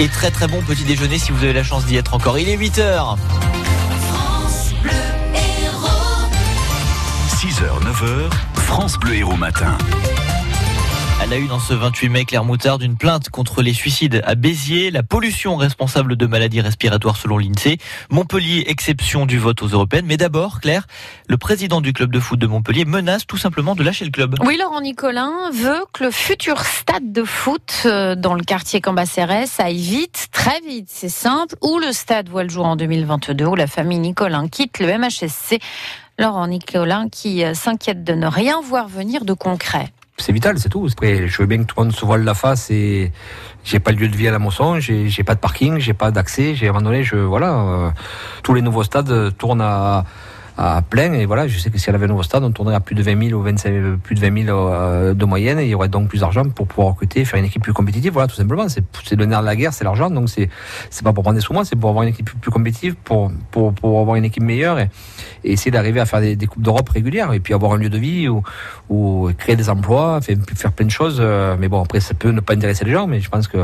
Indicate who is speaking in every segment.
Speaker 1: Et très très bon petit déjeuner si vous avez la chance d'y être encore. Il est 8h.
Speaker 2: 6h, 9h, France Bleu Héros Matin.
Speaker 1: Elle a eu dans ce 28 mai, Claire Moutard, une plainte contre les suicides à Béziers, la pollution responsable de maladies respiratoires selon l'INSEE, Montpellier, exception du vote aux européennes. Mais d'abord, Claire, le président du club de foot de Montpellier menace tout simplement de lâcher le club.
Speaker 3: Oui, Laurent Nicolin veut que le futur stade de foot euh, dans le quartier Cambacérès aille vite, très vite, c'est simple, ou le stade voit le jour en 2022, où la famille Nicolin quitte le MHSC. Laurent Nicolin qui euh, s'inquiète de ne rien voir venir de concret
Speaker 4: c'est vital, c'est tout. Après, je veux bien que tout le monde se voile la face et j'ai pas de lieu de vie à la moisson, j'ai, j'ai pas de parking, j'ai pas d'accès, j'ai abandonné, je, voilà, euh, tous les nouveaux stades tournent à, à plein. Et voilà, je sais que si elle avait un nouveau stade, on tournerait à plus de 20 000 ou 25, plus de 20 000 euh, de moyenne. Et il y aurait donc plus d'argent pour pouvoir recruter, faire une équipe plus compétitive. Voilà, tout simplement. C'est, le nerf de la guerre, c'est l'argent. Donc c'est, c'est pas pour prendre des sous c'est pour avoir une équipe plus, compétitive, pour, pour, pour avoir une équipe meilleure et, essayer d'arriver à faire des, des, coupes d'Europe régulières et puis avoir un lieu de vie ou, ou créer des emplois, faire, faire plein de choses. Euh, mais bon, après, ça peut ne pas intéresser les gens, mais je pense que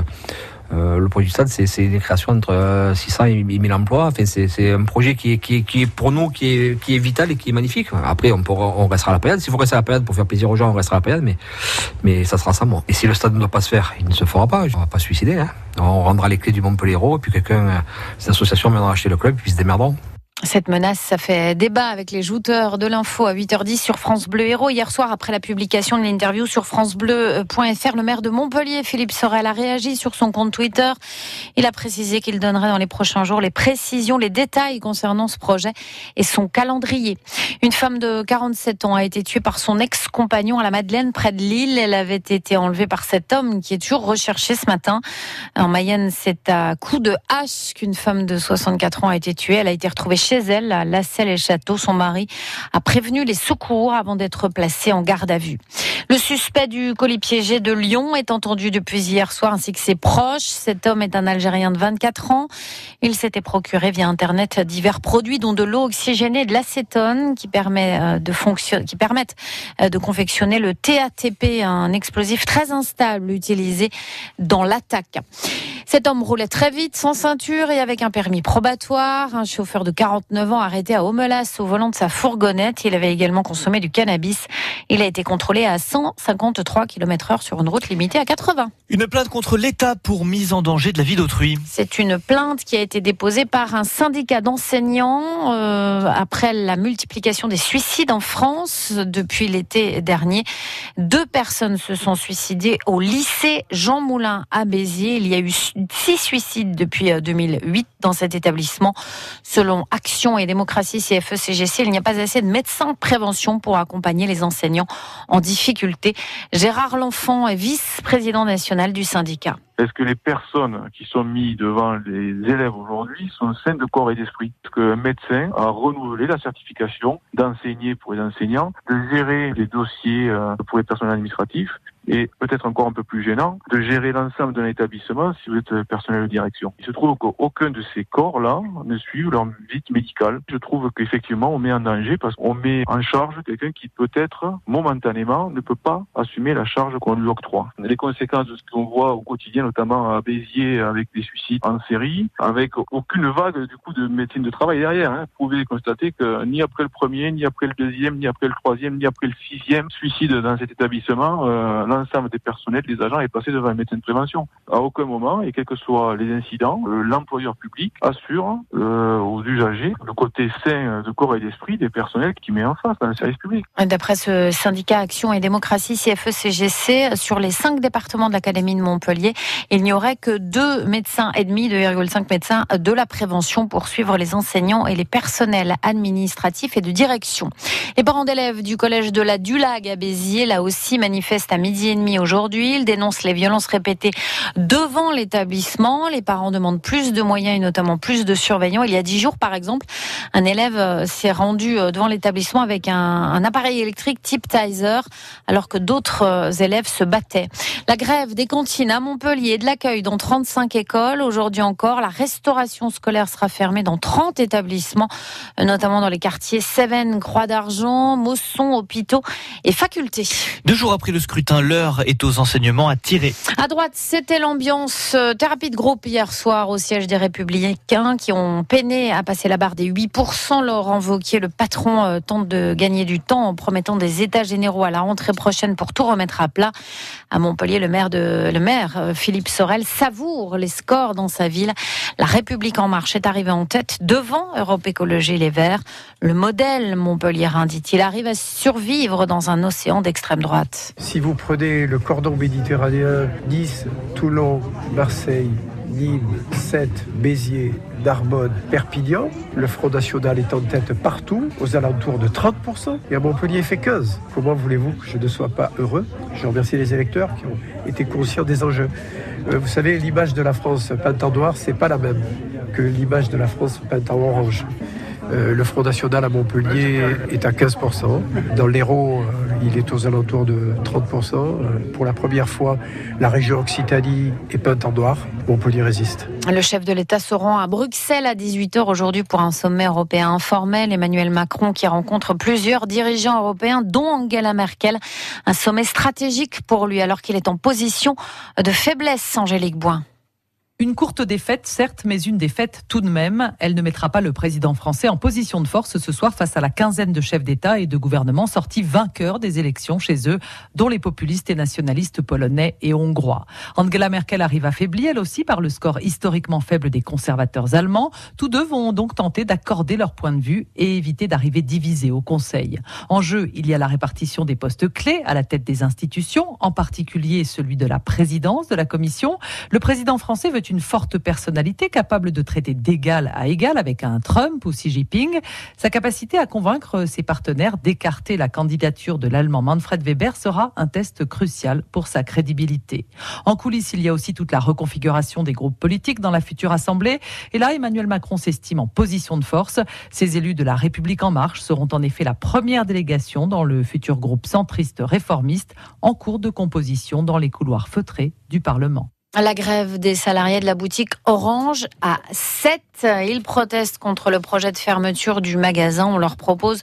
Speaker 4: euh, le projet du stade, c'est une création entre 600 euh, et 1000 emplois. Enfin, c'est un projet qui est, qui, est, qui est pour nous qui est, qui est vital et qui est magnifique. Après, on, pourra, on restera à la période. S'il faut rester à la période pour faire plaisir aux gens, on restera à la période, mais, mais ça sera ça, moi. Et si le stade ne doit pas se faire, il ne se fera pas. On va pas se suicider. Hein. On rendra les clés du Montpellier et puis quelqu'un, euh, ces associations viendront acheter le club puis se démerderont.
Speaker 3: Cette menace, ça fait débat avec les jouteurs de l'info à 8h10 sur France Bleu Héros. Hier soir, après la publication de l'interview sur francebleu.fr, le maire de Montpellier, Philippe Sorel, a réagi sur son compte Twitter. Il a précisé qu'il donnerait dans les prochains jours les précisions, les détails concernant ce projet et son calendrier. Une femme de 47 ans a été tuée par son ex-compagnon à la Madeleine, près de Lille. Elle avait été enlevée par cet homme qui est toujours recherché ce matin. En Mayenne, c'est à coup de hache qu'une femme de 64 ans a été tuée. Elle a été retrouvée chez elle, à Lasselle et Château. Son mari a prévenu les secours avant d'être placé en garde à vue. Le suspect du colis piégé de Lyon est entendu depuis hier soir ainsi que ses proches. Cet homme est un Algérien de 24 ans. Il s'était procuré via Internet divers produits dont de l'eau oxygénée et de l'acétone qui, permet euh, de qui permettent euh, de confectionner le TATP, un explosif très instable utilisé dans l'attaque. Cet homme roulait très vite, sans ceinture et avec un permis probatoire. Un chauffeur de 49 ans arrêté à Omelas au volant de sa fourgonnette. Il avait également consommé du cannabis. Il a été contrôlé à 153 km heure sur une route limitée à 80.
Speaker 1: Une plainte contre l'État pour mise en danger de la vie d'autrui.
Speaker 3: C'est une plainte qui a été déposée par un syndicat d'enseignants euh, après la multiplication des suicides en France depuis l'été dernier. Deux personnes se sont suicidées au lycée Jean Moulin à Béziers. Il y a eu six suicides depuis 2008 euh, dans cet établissement. Selon Action et Démocratie CFE-CGC, il n'y a pas assez de médecins de prévention pour accompagner les enseignants en difficulté. Gérard L'Enfant est vice-président national du syndicat.
Speaker 5: Est-ce que les personnes qui sont mises devant les élèves aujourd'hui sont saines de corps et d'esprit? Est-ce qu'un médecin a renouvelé la certification d'enseigner pour les enseignants, de gérer les dossiers euh, pour les personnels administratifs? Et peut-être encore un peu plus gênant, de gérer l'ensemble d'un établissement si vous êtes personnel de direction. Il se trouve qu'aucun de ces corps-là ne suit leur vie médicale. Je trouve qu'effectivement, on met en danger parce qu'on met en charge quelqu'un qui peut-être, momentanément, ne peut pas assumer la charge qu'on lui octroie. Les conséquences de ce qu'on voit au quotidien, notamment à Béziers, avec des suicides en série, avec aucune vague, du coup, de médecine de travail derrière. Hein. Vous pouvez constater que ni après le premier, ni après le deuxième, ni après le troisième, ni après le sixième suicide dans cet établissement, euh, l'ensemble des personnels, des agents est passé devant un médecin de prévention. À aucun moment, et quels que soient les incidents, euh, l'employeur public assure euh, aux usagers le côté sain de corps et d'esprit des personnels qui met en face dans le service public.
Speaker 3: D'après ce syndicat Action et Démocratie CFE-CGC, sur les cinq départements de l'Académie de Montpellier, il n'y aurait que deux médecins et demi, 2,5 médecins de la prévention pour suivre les enseignants et les personnels administratifs et de direction. Les parents d'élèves du collège de la Dulag à Béziers, là aussi, manifestent à midi et demi aujourd'hui. Ils dénoncent les violences répétées devant l'établissement. Les parents demandent plus de moyens et notamment plus de surveillants. Il y a dix jours, par exemple, un élève euh, s'est rendu euh, devant l'établissement avec un, appareil électrique type Tizer, alors que d'autres euh, élèves se battaient. La grève des cantines à Montpellier et de l'accueil dans 35 écoles. Aujourd'hui encore, la restauration scolaire sera fermée dans 30 établissements, notamment dans les quartiers Cévennes, Croix d'Argent, Mosson, hôpitaux et facultés.
Speaker 1: Deux jours après le scrutin, l'heure est aux enseignements à tirer.
Speaker 3: À droite, c'était l'ambiance euh, thérapie de groupe hier soir au siège des Républicains qui ont peiné à passer la barre des 8%. Laurent Wauquiez, le patron, euh, tente de gagner du temps en promettant des états généraux à la rentrée prochaine pour tout remettre à plat. À Montpellier, le maire, de, le maire euh, Philippe Sorel savoure les scores dans sa ville. La République en marche est arrivée en tête devant Europe Écologie Les Verts. Le modèle Montpellier, dit-il, arrive à survivre dans un océan d'extrême droite.
Speaker 6: Si vous prenez le cordon méditerranéen, Nice, Toulon, Marseille, Nîmes, Sète, Béziers, Narbonne, Perpignan. Le Front National est en tête partout, aux alentours de 30%. Et à Montpellier, fait 15. Comment voulez-vous que je ne sois pas heureux? Je remercie les électeurs qui ont été conscients des enjeux. Euh, vous savez, l'image de la France peinte en noir, c'est pas la même que l'image de la France peinte en orange. Euh, le Front National à Montpellier est à 15%. Dans l'Hérault, euh, il est aux alentours de 30%. Euh, pour la première fois, la région Occitanie est peinte en noir. Montpellier résiste.
Speaker 3: Le chef de l'État se rend à Bruxelles à 18h aujourd'hui pour un sommet européen informel. Emmanuel Macron qui rencontre plusieurs dirigeants européens, dont Angela Merkel. Un sommet stratégique pour lui alors qu'il est en position de faiblesse, Angélique Boin.
Speaker 7: Une courte défaite, certes, mais une défaite tout de même. Elle ne mettra pas le président français en position de force ce soir face à la quinzaine de chefs d'État et de gouvernement sortis vainqueurs des élections chez eux, dont les populistes et nationalistes polonais et hongrois. Angela Merkel arrive affaiblie, elle aussi, par le score historiquement faible des conservateurs allemands. Tous deux vont donc tenter d'accorder leur point de vue et éviter d'arriver divisés au Conseil. En jeu, il y a la répartition des postes clés à la tête des institutions, en particulier celui de la présidence de la Commission. Le président français veut une forte personnalité capable de traiter d'égal à égal avec un Trump ou Xi Jinping. Sa capacité à convaincre ses partenaires d'écarter la candidature de l'Allemand Manfred Weber sera un test crucial pour sa crédibilité. En coulisses, il y a aussi toute la reconfiguration des groupes politiques dans la future Assemblée. Et là, Emmanuel Macron s'estime en position de force. Ces élus de la République en marche seront en effet la première délégation dans le futur groupe centriste réformiste en cours de composition dans les couloirs feutrés du Parlement.
Speaker 3: La grève des salariés de la boutique Orange à 7. Ils protestent contre le projet de fermeture du magasin. On leur propose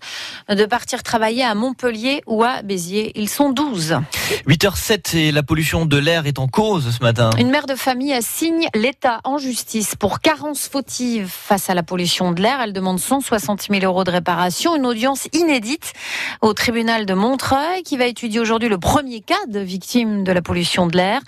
Speaker 3: de partir travailler à Montpellier ou à Béziers. Ils sont 12.
Speaker 1: 8h07 et la pollution de l'air est en cause ce matin.
Speaker 3: Une mère de famille assigne l'État en justice pour carence fautive face à la pollution de l'air. Elle demande 160 000 euros de réparation. Une audience inédite au tribunal de Montreuil qui va étudier aujourd'hui le premier cas de victime de la pollution de l'air.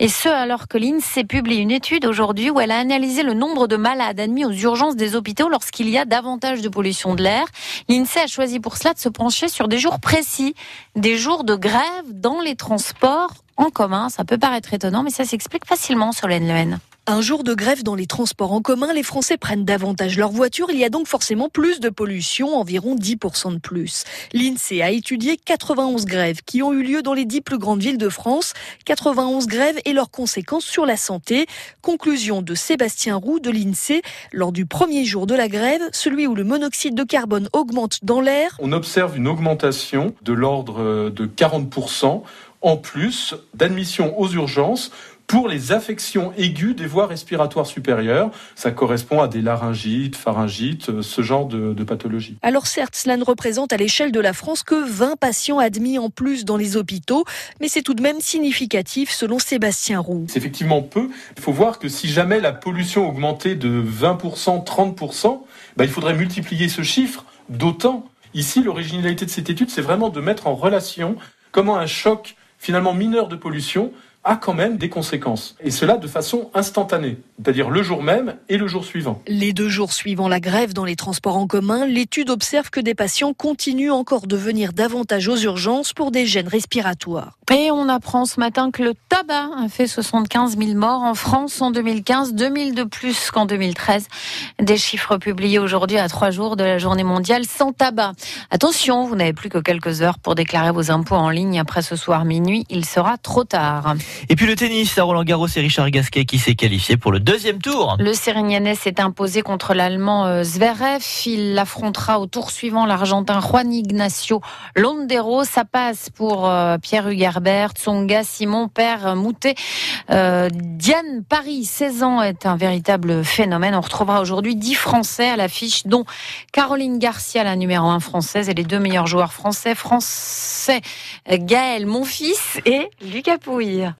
Speaker 3: Et ce, alors que l'INSEE publie une étude aujourd'hui où elle a analysé le nombre de malades admis aux urgences des hôpitaux lorsqu'il y a davantage de pollution de l'air. L'INSEE a choisi pour cela de se pencher sur des jours précis, des jours de grève dans les transports en commun. Ça peut paraître étonnant, mais ça s'explique facilement sur l'NLN.
Speaker 8: Un jour de grève dans les transports en commun, les Français prennent davantage leur voiture. Il y a donc forcément plus de pollution, environ 10% de plus. L'INSEE a étudié 91 grèves qui ont eu lieu dans les 10 plus grandes villes de France. 91 grèves et leurs conséquences sur la santé. Conclusion de Sébastien Roux de l'INSEE. Lors du premier jour de la grève, celui où le monoxyde de carbone augmente dans l'air.
Speaker 9: On observe une augmentation de l'ordre de 40% en plus d'admission aux urgences pour les affections aiguës des voies respiratoires supérieures. Ça correspond à des laryngites, pharyngites, euh, ce genre de, de pathologie.
Speaker 8: Alors certes, cela ne représente à l'échelle de la France que 20 patients admis en plus dans les hôpitaux, mais c'est tout de même significatif selon Sébastien Roux.
Speaker 9: C'est effectivement peu. Il faut voir que si jamais la pollution augmentait de 20%, 30%, bah, il faudrait multiplier ce chiffre d'autant. Ici, l'originalité de cette étude, c'est vraiment de mettre en relation comment un choc finalement mineur de pollution a quand même des conséquences. Et cela de façon instantanée, c'est-à-dire le jour même et le jour suivant.
Speaker 8: Les deux jours suivant la grève dans les transports en commun, l'étude observe que des patients continuent encore de venir davantage aux urgences pour des gènes respiratoires.
Speaker 3: Et on apprend ce matin que le tabac a fait 75 000 morts en France en 2015, 2000 de plus qu'en 2013. Des chiffres publiés aujourd'hui à trois jours de la journée mondiale sans tabac. Attention, vous n'avez plus que quelques heures pour déclarer vos impôts en ligne après ce soir minuit. Il sera trop tard.
Speaker 1: Et puis le tennis à Roland Garros et Richard Gasquet qui s'est qualifié pour le deuxième tour.
Speaker 3: Le Sérignanais s'est imposé contre l'Allemand euh, Zverev. Il affrontera au tour suivant l'Argentin Juan Ignacio Londero. Ça passe pour euh, Pierre Hugerbert, Tsonga, Simon, Père Moutet. Euh, Diane Paris, 16 ans, est un véritable phénomène. On retrouvera aujourd'hui 10 Français à l'affiche, dont Caroline Garcia, la numéro 1 française, et les deux meilleurs joueurs français, français Gaël, mon fils, et Lucas Pouille.